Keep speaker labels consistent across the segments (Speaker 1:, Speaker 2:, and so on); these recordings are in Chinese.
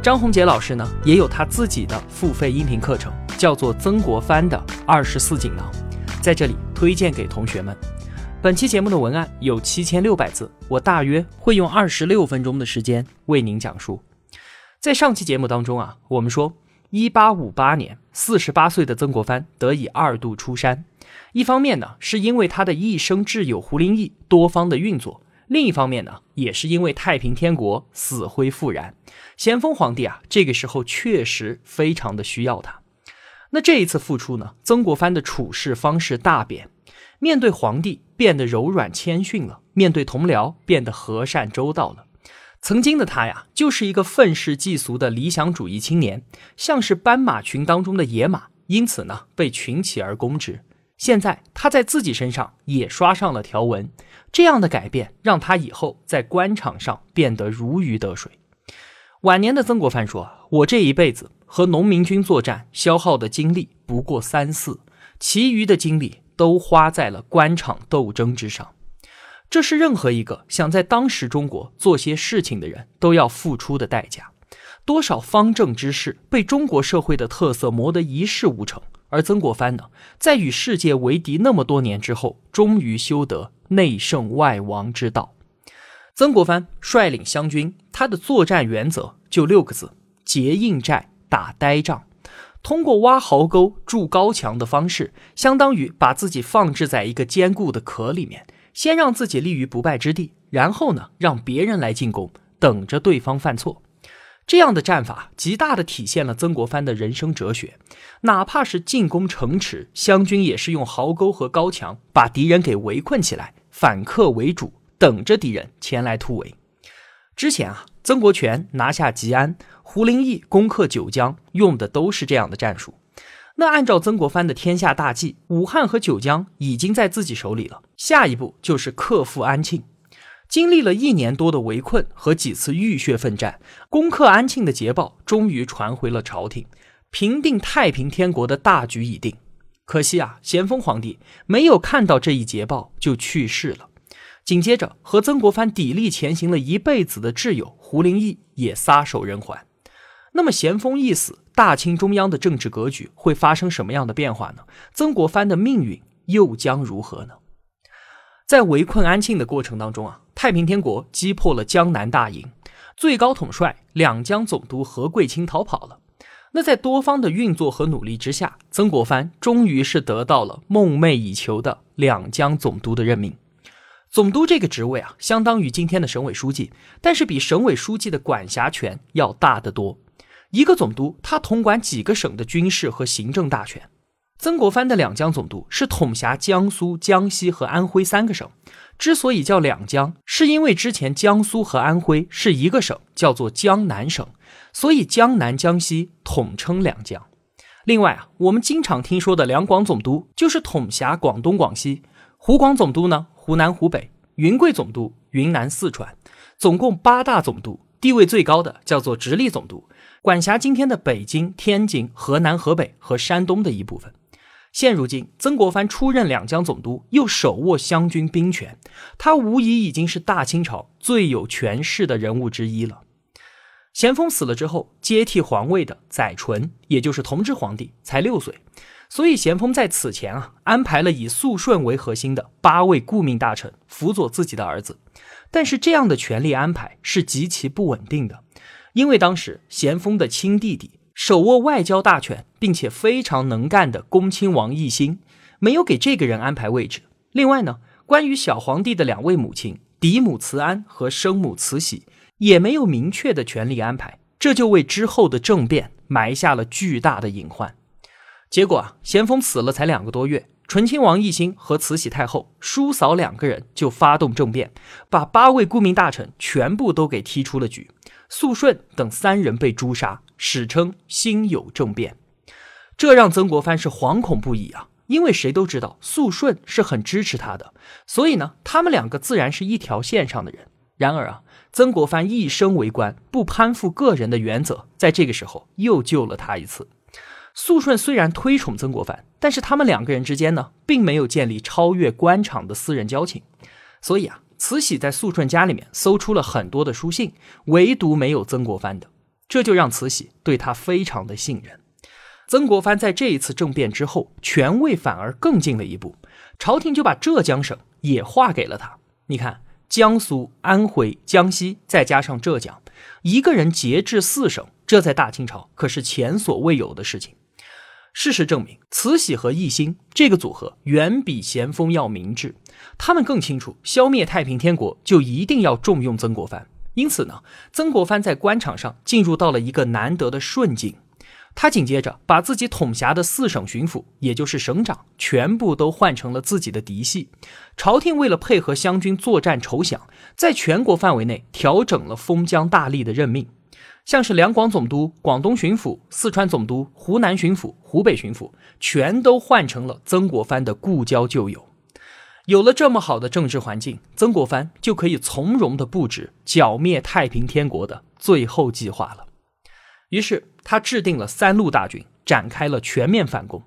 Speaker 1: 张宏杰老师呢，也有他自己的付费音频课程，叫做《曾国藩的二十四锦囊》，在这里推荐给同学们。本期节目的文案有七千六百字，我大约会用二十六分钟的时间为您讲述。在上期节目当中啊，我们说，一八五八年，四十八岁的曾国藩得以二度出山，一方面呢，是因为他的一生挚友胡林翼多方的运作。另一方面呢，也是因为太平天国死灰复燃，咸丰皇帝啊，这个时候确实非常的需要他。那这一次复出呢，曾国藩的处事方式大变，面对皇帝变得柔软谦逊了，面对同僚变得和善周到了。曾经的他呀，就是一个愤世嫉俗的理想主义青年，像是斑马群当中的野马，因此呢，被群起而攻之。现在他在自己身上也刷上了条纹，这样的改变让他以后在官场上变得如鱼得水。晚年的曾国藩说：“我这一辈子和农民军作战消耗的精力不过三四，其余的精力都花在了官场斗争之上。这是任何一个想在当时中国做些事情的人都要付出的代价。多少方正之士被中国社会的特色磨得一事无成。”而曾国藩呢，在与世界为敌那么多年之后，终于修得内圣外王之道。曾国藩率领湘军，他的作战原则就六个字：结硬寨，打呆仗。通过挖壕沟、筑高墙的方式，相当于把自己放置在一个坚固的壳里面，先让自己立于不败之地，然后呢，让别人来进攻，等着对方犯错。这样的战法极大的体现了曾国藩的人生哲学，哪怕是进攻城池，湘军也是用壕沟和高墙把敌人给围困起来，反客为主，等着敌人前来突围。之前啊，曾国荃拿下吉安，胡林翼攻克九江，用的都是这样的战术。那按照曾国藩的天下大计，武汉和九江已经在自己手里了，下一步就是克复安庆。经历了一年多的围困和几次浴血奋战，攻克安庆的捷报终于传回了朝廷，平定太平天国的大局已定。可惜啊，咸丰皇帝没有看到这一捷报就去世了。紧接着，和曾国藩砥砺前行了一辈子的挚友胡林翼也撒手人寰。那么，咸丰一死，大清中央的政治格局会发生什么样的变化呢？曾国藩的命运又将如何呢？在围困安庆的过程当中啊。太平天国击破了江南大营，最高统帅两江总督何桂清逃跑了。那在多方的运作和努力之下，曾国藩终于是得到了梦寐以求的两江总督的任命。总督这个职位啊，相当于今天的省委书记，但是比省委书记的管辖权要大得多。一个总督他统管几个省的军事和行政大权。曾国藩的两江总督是统辖江苏、江西和安徽三个省。之所以叫两江，是因为之前江苏和安徽是一个省，叫做江南省，所以江南、江西统称两江。另外啊，我们经常听说的两广总督就是统辖广东、广西；湖广总督呢，湖南、湖北；云贵总督，云南、四川。总共八大总督，地位最高的叫做直隶总督，管辖今天的北京、天津、河南、河北和山东的一部分。现如今，曾国藩出任两江总督，又手握湘军兵权，他无疑已经是大清朝最有权势的人物之一了。咸丰死了之后，接替皇位的载淳，也就是同治皇帝，才六岁，所以咸丰在此前啊，安排了以肃顺为核心的八位顾命大臣辅佐自己的儿子。但是这样的权力安排是极其不稳定的，因为当时咸丰的亲弟弟。手握外交大权，并且非常能干的恭亲王奕欣，没有给这个人安排位置。另外呢，关于小皇帝的两位母亲嫡母慈安和生母慈禧，也没有明确的权力安排，这就为之后的政变埋下了巨大的隐患。结果啊，咸丰死了才两个多月，醇亲王奕欣和慈禧太后、叔嫂两个人就发动政变，把八位顾命大臣全部都给踢出了局。肃顺等三人被诛杀，史称辛酉政变。这让曾国藩是惶恐不已啊！因为谁都知道肃顺是很支持他的，所以呢，他们两个自然是一条线上的人。然而啊，曾国藩一生为官，不攀附个人的原则，在这个时候又救了他一次。肃顺虽然推崇曾国藩，但是他们两个人之间呢，并没有建立超越官场的私人交情。所以啊，慈禧在肃顺家里面搜出了很多的书信，唯独没有曾国藩的，这就让慈禧对他非常的信任。曾国藩在这一次政变之后，权位反而更进了一步，朝廷就把浙江省也划给了他。你看。江苏、安徽、江西，再加上浙江，一个人节制四省，这在大清朝可是前所未有的事情。事实证明，慈禧和奕欣这个组合远比咸丰要明智。他们更清楚，消灭太平天国就一定要重用曾国藩。因此呢，曾国藩在官场上进入到了一个难得的顺境。他紧接着把自己统辖的四省巡抚，也就是省长，全部都换成了自己的嫡系。朝廷为了配合湘军作战筹饷，在全国范围内调整了封疆大吏的任命，像是两广总督、广东巡抚、四川总督、湖南巡抚、湖北巡抚，全都换成了曾国藩的故交旧友。有了这么好的政治环境，曾国藩就可以从容地布置剿灭太平天国的最后计划了。于是。他制定了三路大军，展开了全面反攻。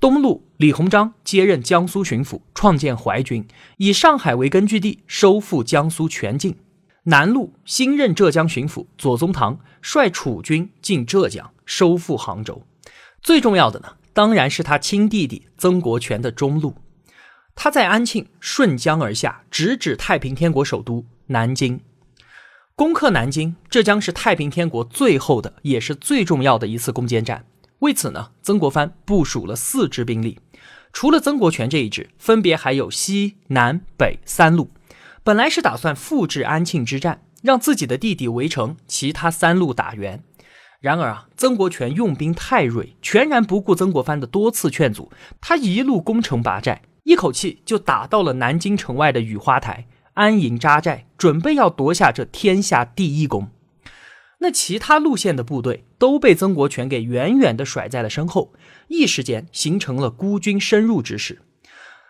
Speaker 1: 东路，李鸿章接任江苏巡抚，创建淮军，以上海为根据地，收复江苏全境。南路，新任浙江巡抚左宗棠率楚军进浙江，收复杭州。最重要的呢，当然是他亲弟弟曾国荃的中路。他在安庆顺江而下，直指太平天国首都南京。攻克南京，这将是太平天国最后的，也是最重要的一次攻坚战。为此呢，曾国藩部署了四支兵力，除了曾国荃这一支，分别还有西南北三路。本来是打算复制安庆之战，让自己的弟弟围城，其他三路打援。然而啊，曾国荃用兵太锐，全然不顾曾国藩的多次劝阻，他一路攻城拔寨，一口气就打到了南京城外的雨花台。安营扎寨，准备要夺下这天下第一功。那其他路线的部队都被曾国荃给远远的甩在了身后，一时间形成了孤军深入之势。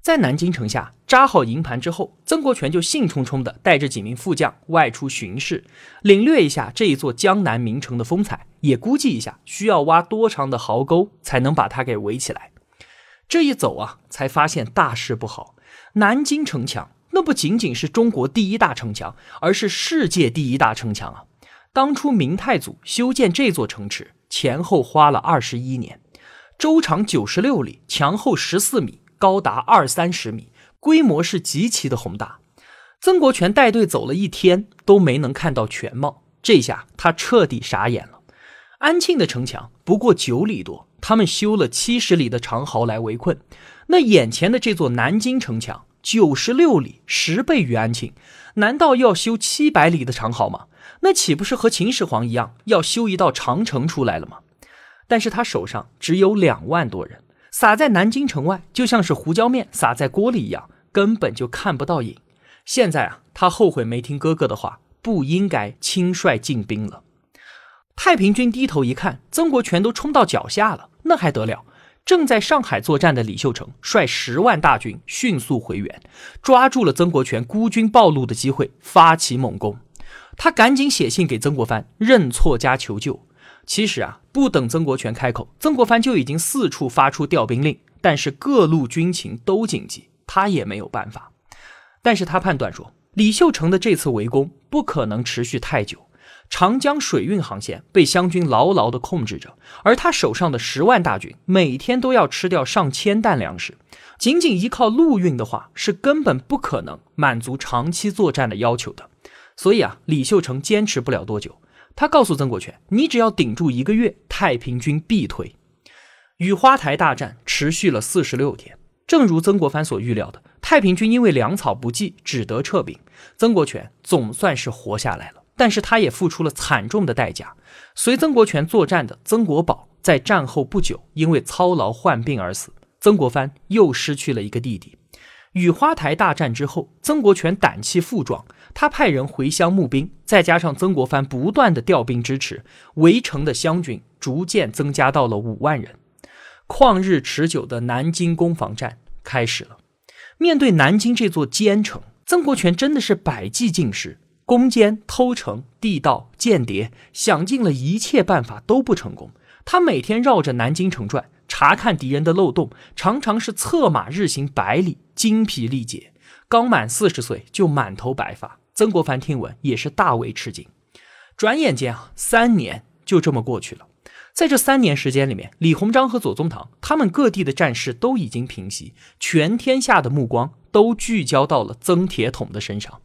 Speaker 1: 在南京城下扎好营盘之后，曾国荃就兴冲冲地带着几名副将外出巡视，领略一下这一座江南名城的风采，也估计一下需要挖多长的壕沟才能把它给围起来。这一走啊，才发现大事不好，南京城墙。那不仅仅是中国第一大城墙，而是世界第一大城墙啊！当初明太祖修建这座城池，前后花了二十一年，周长九十六里，墙厚十四米，高达二三十米，规模是极其的宏大。曾国荃带队走了一天，都没能看到全貌，这下他彻底傻眼了。安庆的城墙不过九里多，他们修了七十里的长壕来围困，那眼前的这座南京城墙。九十六里，十倍于安庆，难道要修七百里的长壕吗？那岂不是和秦始皇一样，要修一道长城出来了吗？但是他手上只有两万多人，撒在南京城外，就像是胡椒面撒在锅里一样，根本就看不到影。现在啊，他后悔没听哥哥的话，不应该轻率进兵了。太平军低头一看，曾国荃都冲到脚下了，那还得了？正在上海作战的李秀成率十万大军迅速回援，抓住了曾国荃孤军暴露的机会，发起猛攻。他赶紧写信给曾国藩认错加求救。其实啊，不等曾国荃开口，曾国藩就已经四处发出调兵令。但是各路军情都紧急，他也没有办法。但是他判断说，李秀成的这次围攻不可能持续太久。长江水运航线被湘军牢牢地控制着，而他手上的十万大军每天都要吃掉上千担粮食，仅仅依靠陆运的话，是根本不可能满足长期作战的要求的。所以啊，李秀成坚持不了多久。他告诉曾国荃：“你只要顶住一个月，太平军必退。”雨花台大战持续了四十六天，正如曾国藩所预料的，太平军因为粮草不济，只得撤兵。曾国荃总算是活下来了。但是他也付出了惨重的代价。随曾国荃作战的曾国宝，在战后不久因为操劳患病而死。曾国藩又失去了一个弟弟。雨花台大战之后，曾国荃胆气复壮，他派人回乡募兵，再加上曾国藩不断的调兵支持，围城的湘军逐渐增加到了五万人。旷日持久的南京攻防战开始了。面对南京这座坚城，曾国荃真的是百计尽施，攻坚、偷城、地道、间谍，想尽了一切办法都不成功。他每天绕着南京城转，查看敌人的漏洞，常常是策马日行百里，精疲力竭。刚满四十岁就满头白发，曾国藩听闻也是大为吃惊。转眼间啊，三年就这么过去了。在这三年时间里面，李鸿章和左宗棠他们各地的战事都已经平息，全天下的目光都聚焦到了曾铁桶的身上。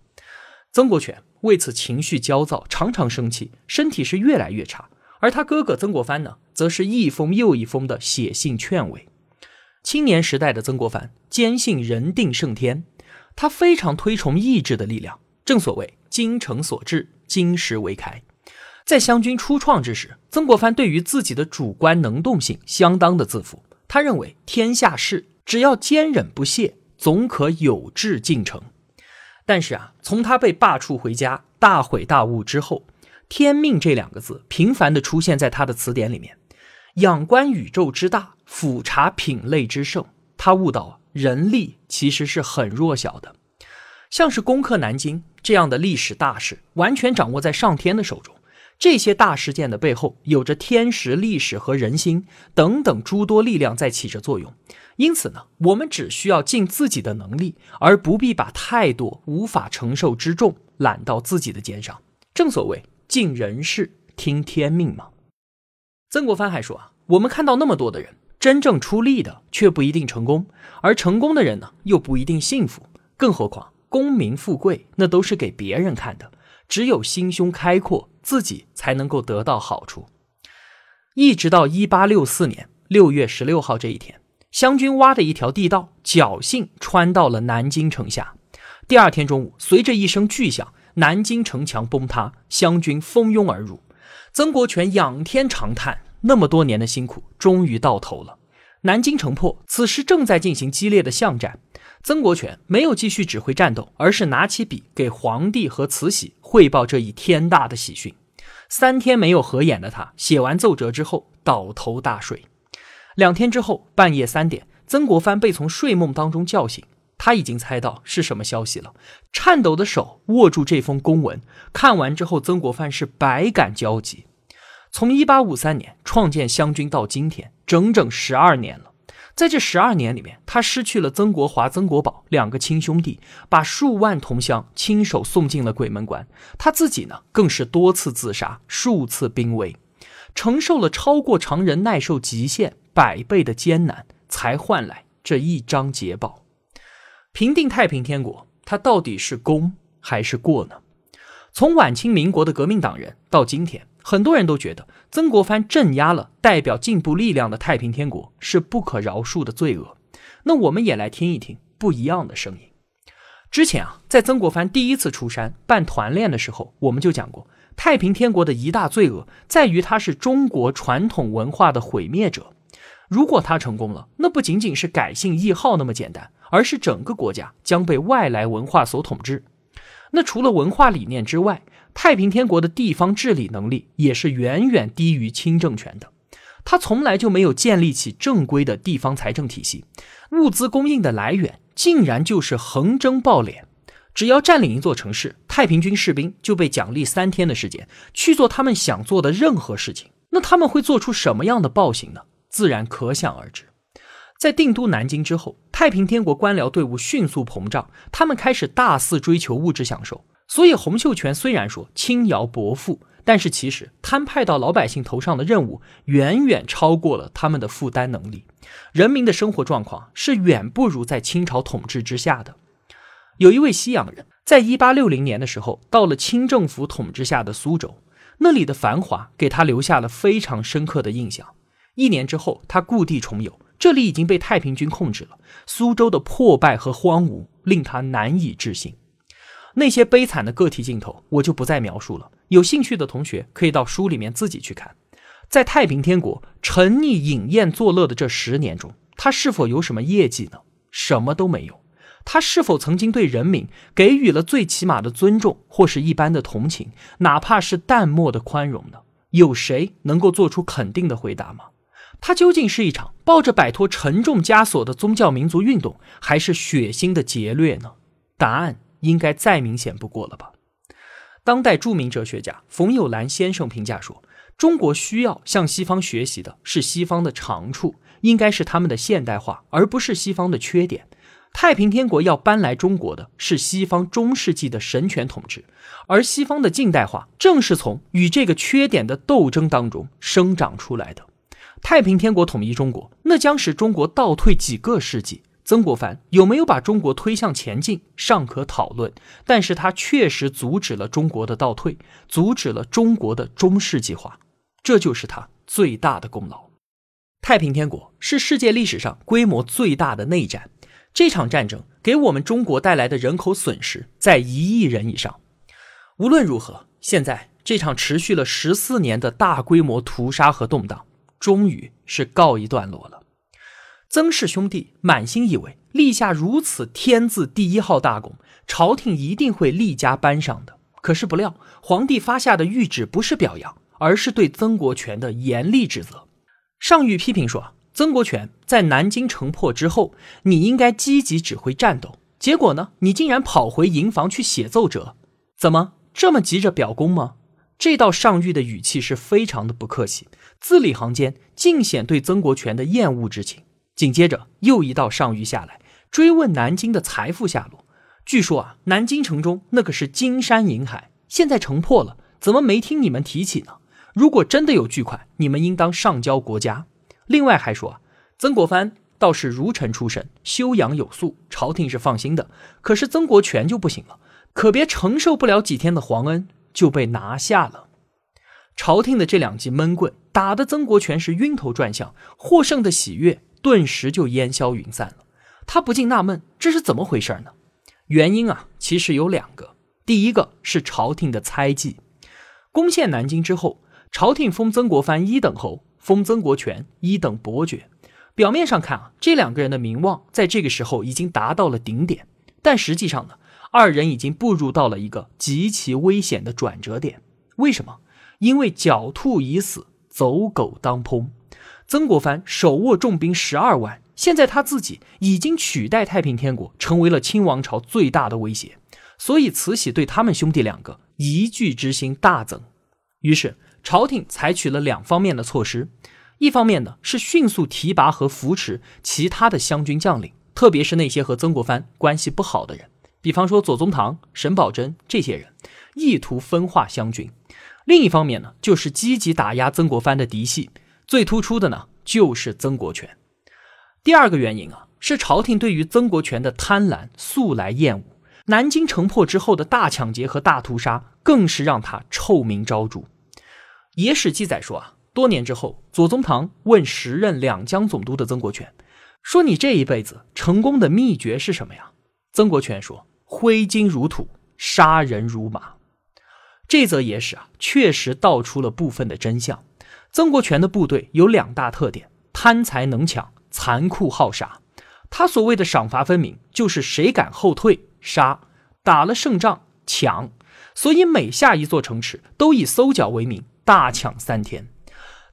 Speaker 1: 曾国荃为此情绪焦躁，常常生气，身体是越来越差。而他哥哥曾国藩呢，则是一封又一封的写信劝慰。青年时代的曾国藩坚信人定胜天，他非常推崇意志的力量。正所谓精诚所至，金石为开。在湘军初创之时，曾国藩对于自己的主观能动性相当的自负。他认为天下事只要坚忍不懈，总可有志进城。但是啊，从他被罢黜回家、大悔大悟之后，“天命”这两个字频繁地出现在他的词典里面。仰观宇宙之大，俯察品类之盛，他悟到人力其实是很弱小的。像是攻克南京这样的历史大事，完全掌握在上天的手中。这些大事件的背后，有着天时、历史和人心等等诸多力量在起着作用。因此呢，我们只需要尽自己的能力，而不必把太多无法承受之重揽到自己的肩上。正所谓尽人事，听天命嘛。曾国藩还说啊，我们看到那么多的人，真正出力的却不一定成功，而成功的人呢，又不一定幸福。更何况功名富贵，那都是给别人看的。只有心胸开阔，自己才能够得到好处。一直到一八六四年六月十六号这一天，湘军挖的一条地道侥幸穿到了南京城下。第二天中午，随着一声巨响，南京城墙崩塌，湘军蜂拥而入。曾国荃仰天长叹：那么多年的辛苦终于到头了。南京城破，此时正在进行激烈的巷战。曾国荃没有继续指挥战斗，而是拿起笔给皇帝和慈禧汇报这一天大的喜讯。三天没有合眼的他，写完奏折之后倒头大睡。两天之后，半夜三点，曾国藩被从睡梦当中叫醒，他已经猜到是什么消息了，颤抖的手握住这封公文，看完之后，曾国藩是百感交集。从一八五三年创建湘军到今天，整整十二年了。在这十二年里面，他失去了曾国华、曾国宝两个亲兄弟，把数万同乡亲手送进了鬼门关。他自己呢，更是多次自杀，数次濒危，承受了超过常人耐受极限百倍的艰难，才换来这一张捷报。平定太平天国，他到底是功还是过呢？从晚清民国的革命党人到今天。很多人都觉得曾国藩镇压了代表进步力量的太平天国是不可饶恕的罪恶。那我们也来听一听不一样的声音。之前啊，在曾国藩第一次出山办团练的时候，我们就讲过，太平天国的一大罪恶在于它是中国传统文化的毁灭者。如果他成功了，那不仅仅是改姓易号那么简单，而是整个国家将被外来文化所统治。那除了文化理念之外，太平天国的地方治理能力也是远远低于清政权的，他从来就没有建立起正规的地方财政体系，物资供应的来源竟然就是横征暴敛。只要占领一座城市，太平军士兵就被奖励三天的时间去做他们想做的任何事情。那他们会做出什么样的暴行呢？自然可想而知。在定都南京之后，太平天国官僚队伍迅速膨胀，他们开始大肆追求物质享受。所以，洪秀全虽然说轻徭薄赋，但是其实摊派到老百姓头上的任务远远超过了他们的负担能力。人民的生活状况是远不如在清朝统治之下的。有一位西洋人，在一八六零年的时候，到了清政府统治下的苏州，那里的繁华给他留下了非常深刻的印象。一年之后，他故地重游，这里已经被太平军控制了。苏州的破败和荒芜令他难以置信。那些悲惨的个体镜头，我就不再描述了。有兴趣的同学可以到书里面自己去看。在太平天国沉溺饮宴作乐的这十年中，他是否有什么业绩呢？什么都没有。他是否曾经对人民给予了最起码的尊重，或是一般的同情，哪怕是淡漠的宽容呢？有谁能够做出肯定的回答吗？它究竟是一场抱着摆脱沉重枷锁的宗教民族运动，还是血腥的劫掠呢？答案应该再明显不过了吧？当代著名哲学家冯友兰先生评价说：“中国需要向西方学习的是西方的长处，应该是他们的现代化，而不是西方的缺点。太平天国要搬来中国的是西方中世纪的神权统治，而西方的近代化正是从与这个缺点的斗争当中生长出来的。”太平天国统一中国，那将使中国倒退几个世纪。曾国藩有没有把中国推向前进，尚可讨论，但是他确实阻止了中国的倒退，阻止了中国的中世纪化，这就是他最大的功劳。太平天国是世界历史上规模最大的内战，这场战争给我们中国带来的人口损失在一亿人以上。无论如何，现在这场持续了十四年的大规模屠杀和动荡。终于是告一段落了。曾氏兄弟满心以为立下如此天字第一号大功，朝廷一定会立加颁赏的。可是不料，皇帝发下的谕旨不是表扬，而是对曾国荃的严厉指责。上谕批评说：“曾国荃在南京城破之后，你应该积极指挥战斗，结果呢，你竟然跑回营房去写奏折，怎么这么急着表功吗？”这道上谕的语气是非常的不客气。字里行间尽显对曾国荃的厌恶之情。紧接着又一道上谕下来，追问南京的财富下落。据说啊，南京城中那可是金山银海，现在城破了，怎么没听你们提起呢？如果真的有巨款，你们应当上交国家。另外还说啊，曾国藩倒是儒臣出身，修养有素，朝廷是放心的。可是曾国荃就不行了，可别承受不了几天的皇恩就被拿下了。朝廷的这两记闷棍打得曾国荃是晕头转向，获胜的喜悦顿时就烟消云散了。他不禁纳闷，这是怎么回事呢？原因啊，其实有两个。第一个是朝廷的猜忌。攻陷南京之后，朝廷封曾国藩一等侯，封曾国荃一等伯爵。表面上看啊，这两个人的名望在这个时候已经达到了顶点，但实际上呢，二人已经步入到了一个极其危险的转折点。为什么？因为狡兔已死，走狗当烹。曾国藩手握重兵十二万，现在他自己已经取代太平天国，成为了清王朝最大的威胁。所以慈禧对他们兄弟两个疑惧之心大增。于是朝廷采取了两方面的措施：一方面呢是迅速提拔和扶持其他的湘军将领，特别是那些和曾国藩关系不好的人，比方说左宗棠、沈葆桢这些人，意图分化湘军。另一方面呢，就是积极打压曾国藩的嫡系，最突出的呢就是曾国荃。第二个原因啊，是朝廷对于曾国荃的贪婪素来厌恶，南京城破之后的大抢劫和大屠杀，更是让他臭名昭著。野史记载说啊，多年之后，左宗棠问时任两江总督的曾国荃，说你这一辈子成功的秘诀是什么呀？曾国荃说：挥金如土，杀人如麻。这则野史啊，确实道出了部分的真相。曾国荃的部队有两大特点：贪财能抢，残酷好杀。他所谓的赏罚分明，就是谁敢后退，杀；打了胜仗，抢。所以每下一座城池，都以搜剿为名，大抢三天。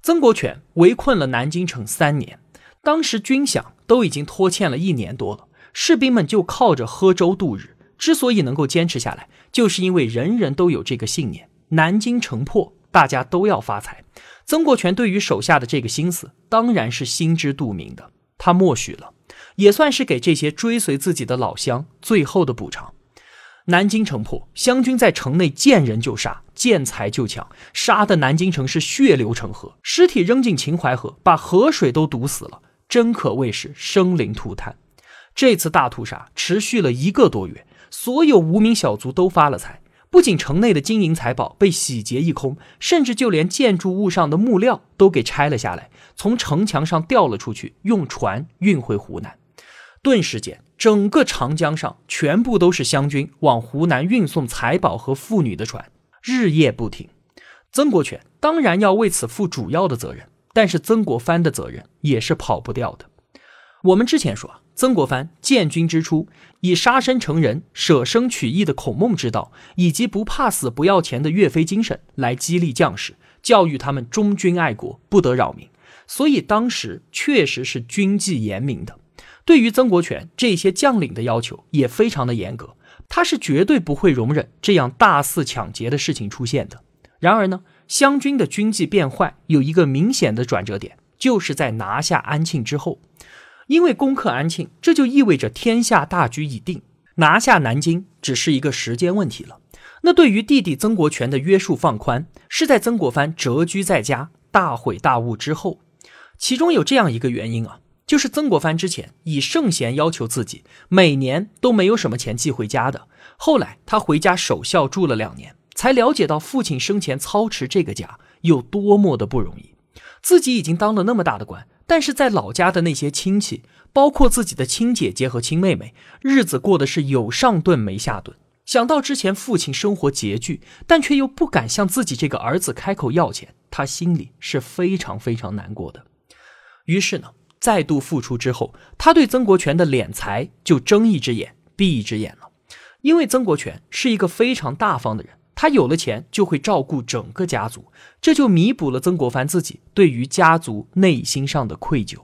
Speaker 1: 曾国荃围困了南京城三年，当时军饷都已经拖欠了一年多了，士兵们就靠着喝粥度日。之所以能够坚持下来，就是因为人人都有这个信念：南京城破，大家都要发财。曾国荃对于手下的这个心思，当然是心知肚明的。他默许了，也算是给这些追随自己的老乡最后的补偿。南京城破，湘军在城内见人就杀，见财就抢，杀的南京城是血流成河，尸体扔进秦淮河，把河水都堵死了，真可谓是生灵涂炭。这次大屠杀持续了一个多月。所有无名小卒都发了财，不仅城内的金银财宝被洗劫一空，甚至就连建筑物上的木料都给拆了下来，从城墙上掉了出去，用船运回湖南。顿时间，整个长江上全部都是湘军往湖南运送财宝和妇女的船，日夜不停。曾国荃当然要为此负主要的责任，但是曾国藩的责任也是跑不掉的。我们之前说。曾国藩建军之初，以杀身成仁、舍生取义的孔孟之道，以及不怕死、不要钱的岳飞精神来激励将士，教育他们忠君爱国、不得扰民。所以当时确实是军纪严明的，对于曾国荃这些将领的要求也非常的严格，他是绝对不会容忍这样大肆抢劫的事情出现的。然而呢，湘军的军纪变坏有一个明显的转折点，就是在拿下安庆之后，因为攻克安庆，这就意味着天下大局已定，拿下南京只是一个时间问题了。那对于弟弟曾国荃的约束放宽，是在曾国藩谪居在家、大悔大悟之后。其中有这样一个原因啊，就是曾国藩之前以圣贤要求自己，每年都没有什么钱寄回家的。后来他回家守孝住了两年，才了解到父亲生前操持这个家有多么的不容易。自己已经当了那么大的官，但是在老家的那些亲戚，包括自己的亲姐姐和亲妹妹，日子过得是有上顿没下顿。想到之前父亲生活拮据，但却又不敢向自己这个儿子开口要钱，他心里是非常非常难过的。于是呢，再度复出之后，他对曾国荃的敛财就睁一只眼闭一只眼了。因为曾国荃是一个非常大方的人，他有了钱就会照顾整个家族，这就弥补了曾国藩自己对于家族内心上的愧疚。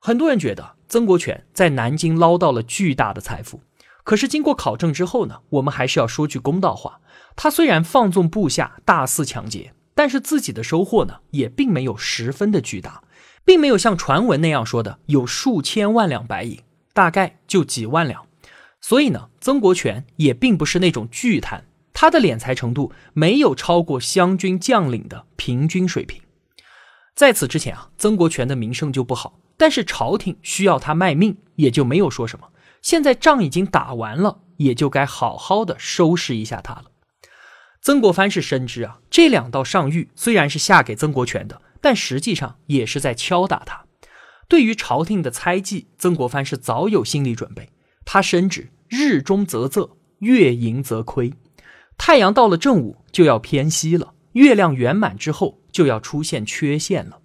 Speaker 1: 很多人觉得曾国荃在南京捞到了巨大的财富。可是经过考证之后呢，我们还是要说句公道话。他虽然放纵部下大肆抢劫，但是自己的收获呢，也并没有十分的巨大，并没有像传闻那样说的有数千万两白银，大概就几万两。所以呢，曾国荃也并不是那种巨贪，他的敛财程度没有超过湘军将领的平均水平。在此之前啊，曾国荃的名声就不好，但是朝廷需要他卖命，也就没有说什么。现在仗已经打完了，也就该好好的收拾一下他了。曾国藩是深知啊，这两道上谕虽然是下给曾国荃的，但实际上也是在敲打他。对于朝廷的猜忌，曾国藩是早有心理准备。他深知日中则仄，月盈则亏，太阳到了正午就要偏西了，月亮圆满之后就要出现缺陷了。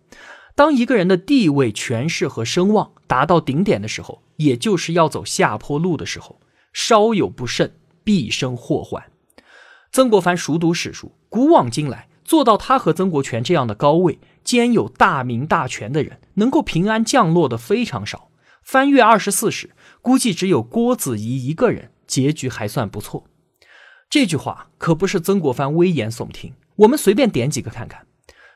Speaker 1: 当一个人的地位、权势和声望达到顶点的时候，也就是要走下坡路的时候，稍有不慎，必生祸患。曾国藩熟读史书，古往今来，做到他和曾国荃这样的高位，兼有大名大权的人，能够平安降落的非常少。翻阅二十四史，估计只有郭子仪一个人结局还算不错。这句话可不是曾国藩危言耸听，我们随便点几个看看。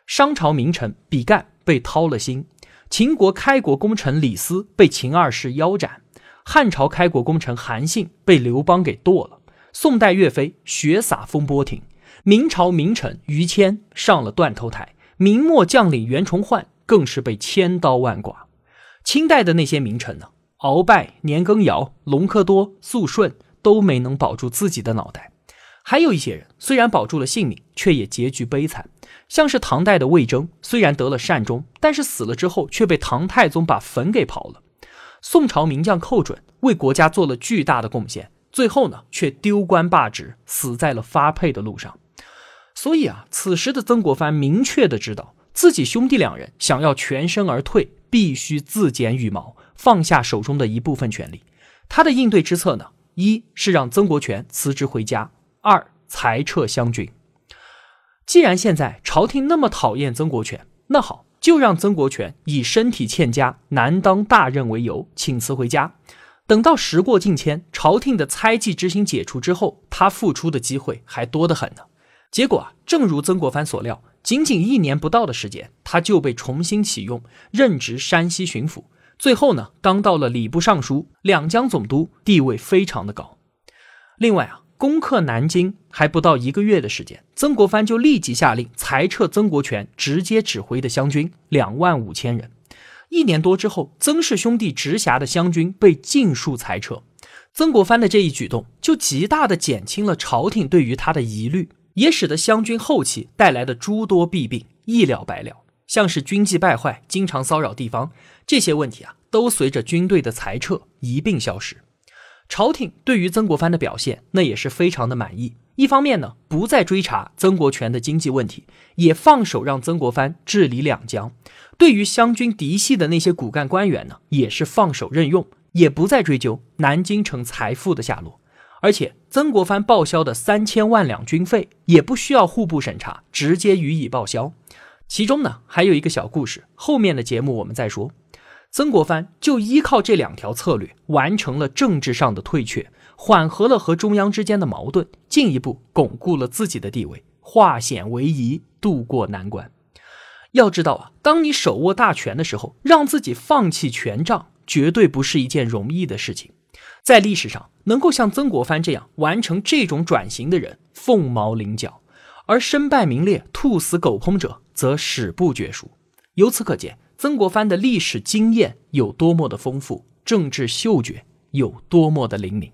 Speaker 1: 商朝名臣比干。被掏了心，秦国开国功臣李斯被秦二世腰斩，汉朝开国功臣韩信被刘邦给剁了，宋代岳飞血洒风波亭，明朝名臣于谦上了断头台，明末将领袁崇焕更是被千刀万剐。清代的那些名臣呢？鳌拜、年羹尧、隆科多、肃顺都没能保住自己的脑袋。还有一些人虽然保住了性命，却也结局悲惨，像是唐代的魏征，虽然得了善终，但是死了之后却被唐太宗把坟给刨了。宋朝名将寇准为国家做了巨大的贡献，最后呢却丢官罢职，死在了发配的路上。所以啊，此时的曾国藩明确的知道自己兄弟两人想要全身而退，必须自剪羽毛，放下手中的一部分权力。他的应对之策呢，一是让曾国荃辞职回家。二裁撤湘军。既然现在朝廷那么讨厌曾国荃，那好，就让曾国荃以身体欠佳、难当大任为由请辞回家。等到时过境迁，朝廷的猜忌之心解除之后，他复出的机会还多得很呢。结果啊，正如曾国藩所料，仅仅一年不到的时间，他就被重新启用，任职山西巡抚。最后呢，当到了礼部尚书、两江总督，地位非常的高。另外啊。攻克南京还不到一个月的时间，曾国藩就立即下令裁撤曾国荃直接指挥的湘军两万五千人。一年多之后，曾氏兄弟直辖的湘军被尽数裁撤。曾国藩的这一举动，就极大的减轻了朝廷对于他的疑虑，也使得湘军后期带来的诸多弊病一了百了。像是军纪败坏、经常骚扰地方这些问题啊，都随着军队的裁撤一并消失。朝廷对于曾国藩的表现，那也是非常的满意。一方面呢，不再追查曾国荃的经济问题，也放手让曾国藩治理两江。对于湘军嫡系的那些骨干官员呢，也是放手任用，也不再追究南京城财富的下落。而且，曾国藩报销的三千万两军费，也不需要户部审查，直接予以报销。其中呢还有一个小故事，后面的节目我们再说。曾国藩就依靠这两条策略，完成了政治上的退却，缓和了和中央之间的矛盾，进一步巩固了自己的地位，化险为夷，渡过难关。要知道啊，当你手握大权的时候，让自己放弃权杖，绝对不是一件容易的事情。在历史上，能够像曾国藩这样完成这种转型的人，凤毛麟角；而身败名裂、兔死狗烹者，则史不绝书。由此可见，曾国藩的历史经验有多么的丰富，政治嗅觉有多么的灵敏。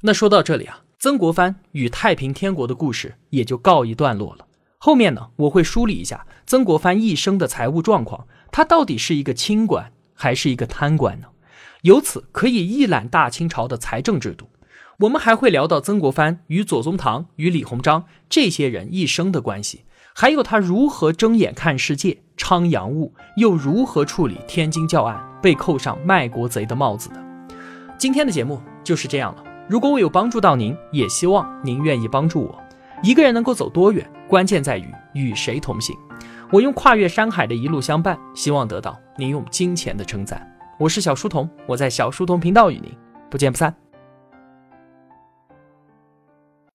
Speaker 1: 那说到这里啊，曾国藩与太平天国的故事也就告一段落了。后面呢，我会梳理一下曾国藩一生的财务状况，他到底是一个清官还是一个贪官呢？由此可以一览大清朝的财政制度。我们还会聊到曾国藩与左宗棠、与李鸿章这些人一生的关系，还有他如何睁眼看世界、昌洋务，又如何处理天津教案被扣上卖国贼的帽子的。今天的节目就是这样了。如果我有帮助到您，也希望您愿意帮助我。一个人能够走多远，关键在于与谁同行。我用跨越山海的一路相伴，希望得到您用金钱的称赞。我是小书童，我在小书童频道与您不见不散。